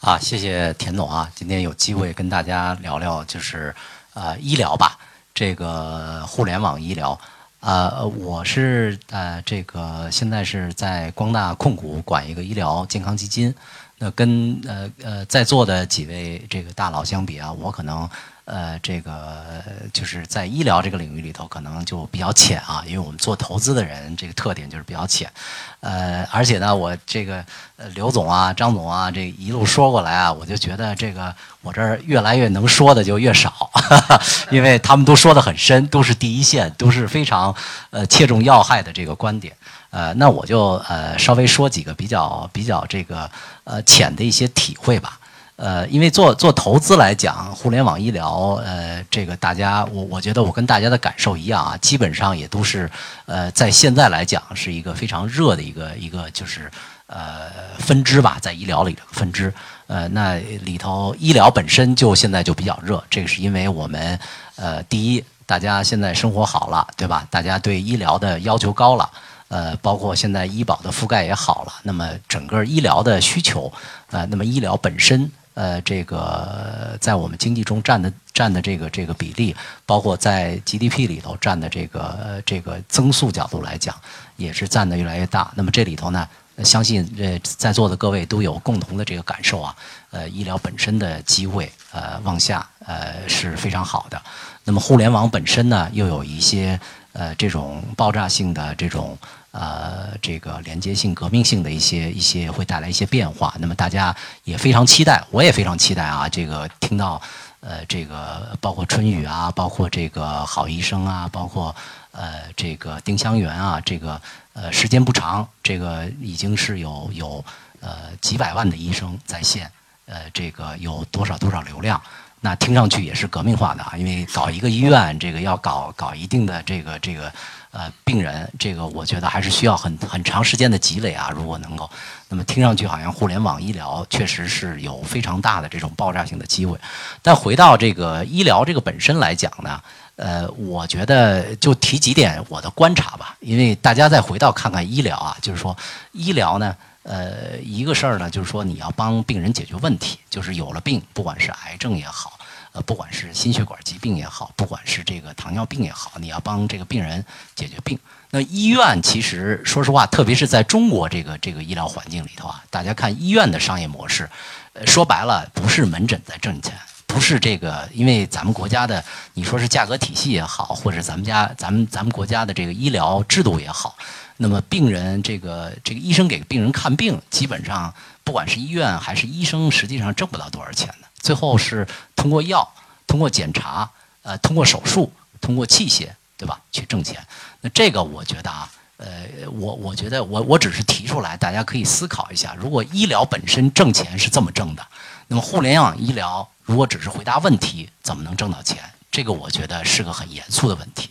啊，谢谢田总啊，今天有机会跟大家聊聊，就是呃医疗吧，这个互联网医疗。呃，我是呃这个现在是在光大控股管一个医疗健康基金。那跟呃呃在座的几位这个大佬相比啊，我可能。呃，这个就是在医疗这个领域里头，可能就比较浅啊，因为我们做投资的人，这个特点就是比较浅。呃，而且呢，我这个呃刘总啊、张总啊，这一路说过来啊，我就觉得这个我这儿越来越能说的就越少，因为他们都说的很深，都是第一线，都是非常呃切中要害的这个观点。呃，那我就呃稍微说几个比较比较这个呃浅的一些体会吧。呃，因为做做投资来讲，互联网医疗，呃，这个大家，我我觉得我跟大家的感受一样啊，基本上也都是，呃，在现在来讲是一个非常热的一个一个就是呃分支吧，在医疗里的分支，呃，那里头医疗本身就现在就比较热，这个是因为我们呃，第一，大家现在生活好了，对吧？大家对医疗的要求高了，呃，包括现在医保的覆盖也好了，那么整个医疗的需求，呃，那么医疗本身。呃，这个在我们经济中占的占的这个这个比例，包括在 GDP 里头占的这个这个增速角度来讲，也是占的越来越大。那么这里头呢，相信呃在座的各位都有共同的这个感受啊，呃，医疗本身的机会呃往下呃是非常好的。那么互联网本身呢，又有一些呃这种爆炸性的这种。呃，这个连接性、革命性的一些一些会带来一些变化，那么大家也非常期待，我也非常期待啊。这个听到，呃，这个包括春雨啊，包括这个好医生啊，包括呃这个丁香园啊，这个呃时间不长，这个已经是有有呃几百万的医生在线，呃，这个有多少多少流量，那听上去也是革命化的啊，因为搞一个医院，这个要搞搞一定的这个这个。呃，病人这个我觉得还是需要很很长时间的积累啊。如果能够，那么听上去好像互联网医疗确实是有非常大的这种爆炸性的机会。但回到这个医疗这个本身来讲呢，呃，我觉得就提几点我的观察吧。因为大家再回到看看医疗啊，就是说医疗呢，呃，一个事儿呢，就是说你要帮病人解决问题，就是有了病，不管是癌症也好。呃，不管是心血管疾病也好，不管是这个糖尿病也好，你要帮这个病人解决病。那医院其实说实话，特别是在中国这个这个医疗环境里头啊，大家看医院的商业模式，呃，说白了不是门诊在挣钱，不是这个，因为咱们国家的你说是价格体系也好，或者咱们家咱们咱们国家的这个医疗制度也好，那么病人这个这个医生给病人看病，基本上不管是医院还是医生，实际上挣不到多少钱的。最后是通过药、通过检查、呃，通过手术、通过器械，对吧？去挣钱。那这个我觉得啊，呃，我我觉得我我只是提出来，大家可以思考一下。如果医疗本身挣钱是这么挣的，那么互联网医疗如果只是回答问题，怎么能挣到钱？这个我觉得是个很严肃的问题。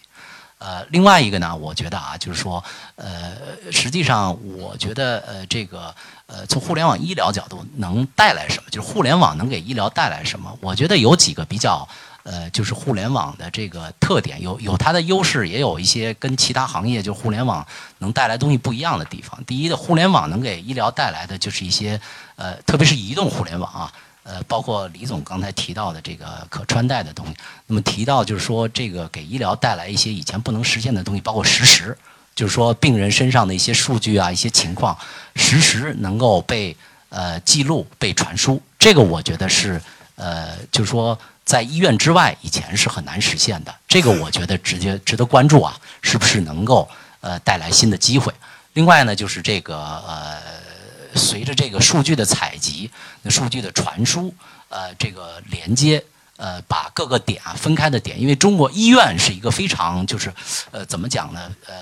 呃，另外一个呢，我觉得啊，就是说，呃，实际上我觉得，呃，这个，呃，从互联网医疗角度能带来什么？就是互联网能给医疗带来什么？我觉得有几个比较，呃，就是互联网的这个特点，有有它的优势，也有一些跟其他行业就互联网能带来东西不一样的地方。第一的，互联网能给医疗带来的就是一些，呃，特别是移动互联网啊。呃，包括李总刚才提到的这个可穿戴的东西，那么提到就是说，这个给医疗带来一些以前不能实现的东西，包括实时，就是说病人身上的一些数据啊、一些情况，实时能够被呃记录、被传输。这个我觉得是呃，就是说在医院之外以前是很难实现的。这个我觉得直接值得关注啊，是不是能够呃带来新的机会？另外呢，就是这个呃。随着这个数据的采集、数据的传输，呃，这个连接，呃，把各个点啊分开的点，因为中国医院是一个非常就是，呃，怎么讲呢？呃，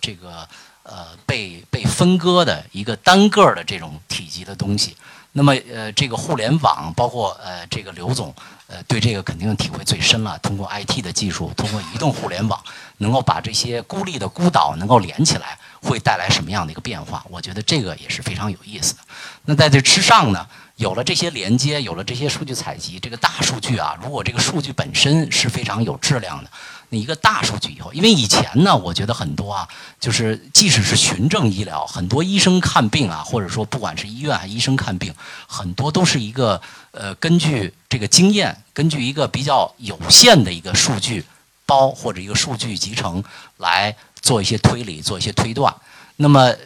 这个呃被被分割的一个单个的这种体积的东西。那么，呃，这个互联网，包括呃这个刘总，呃，对这个肯定体会最深了。通过 IT 的技术，通过移动互联网，能够把这些孤立的孤岛能够连起来。会带来什么样的一个变化？我觉得这个也是非常有意思的。那在这之上呢，有了这些连接，有了这些数据采集，这个大数据啊，如果这个数据本身是非常有质量的，那一个大数据以后，因为以前呢，我觉得很多啊，就是即使是循证医疗，很多医生看病啊，或者说不管是医院还是医生看病，很多都是一个呃，根据这个经验，根据一个比较有限的一个数据包或者一个数据集成来做一些推理，做一些推断。那么，呃，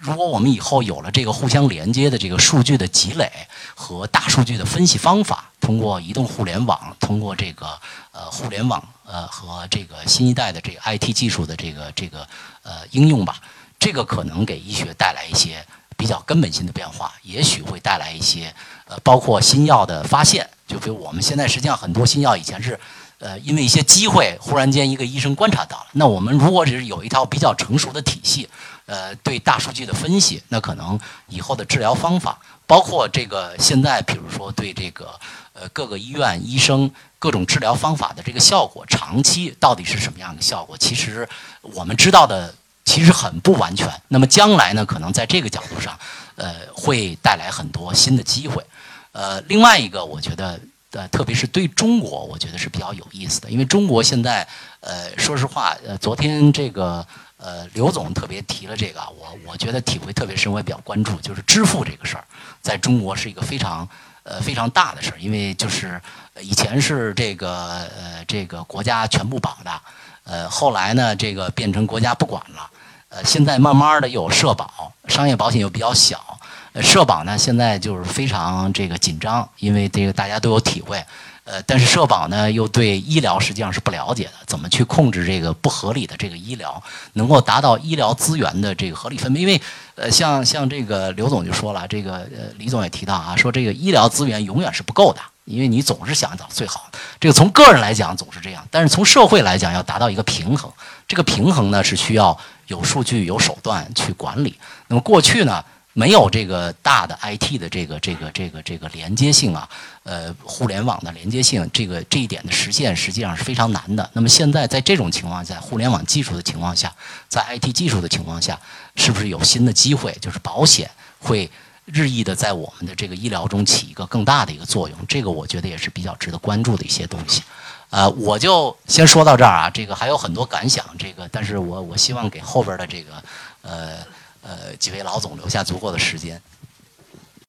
如果我们以后有了这个互相连接的这个数据的积累和大数据的分析方法，通过移动互联网，通过这个呃互联网呃和这个新一代的这个 IT 技术的这个这个呃应用吧，这个可能给医学带来一些比较根本性的变化，也许会带来一些呃包括新药的发现，就比如我们现在实际上很多新药以前是。呃，因为一些机会，忽然间一个医生观察到了。那我们如果只是有一套比较成熟的体系，呃，对大数据的分析，那可能以后的治疗方法，包括这个现在，比如说对这个呃各个医院医生各种治疗方法的这个效果，长期到底是什么样的效果？其实我们知道的其实很不完全。那么将来呢，可能在这个角度上，呃，会带来很多新的机会。呃，另外一个，我觉得。呃，特别是对中国，我觉得是比较有意思的，因为中国现在，呃，说实话，呃，昨天这个，呃，刘总特别提了这个，我我觉得体会特别深，我也比较关注，就是支付这个事儿，在中国是一个非常，呃，非常大的事儿，因为就是以前是这个，呃，这个国家全部保的，呃，后来呢，这个变成国家不管了，呃，现在慢慢的有社保，商业保险又比较小。社保呢，现在就是非常这个紧张，因为这个大家都有体会，呃，但是社保呢又对医疗实际上是不了解的，怎么去控制这个不合理的这个医疗，能够达到医疗资源的这个合理分配？因为，呃，像像这个刘总就说了，这个呃李总也提到啊，说这个医疗资源永远是不够的，因为你总是想找最好的，这个从个人来讲总是这样，但是从社会来讲要达到一个平衡，这个平衡呢是需要有数据有手段去管理。那么过去呢？没有这个大的 IT 的这个这个这个这个连接性啊，呃，互联网的连接性，这个这一点的实现实际上是非常难的。那么现在在这种情况下，互联网技术的情况下，在 IT 技术的情况下，是不是有新的机会？就是保险会日益的在我们的这个医疗中起一个更大的一个作用。这个我觉得也是比较值得关注的一些东西。呃，我就先说到这儿啊，这个还有很多感想，这个但是我我希望给后边的这个呃。呃，几位老总留下足够的时间。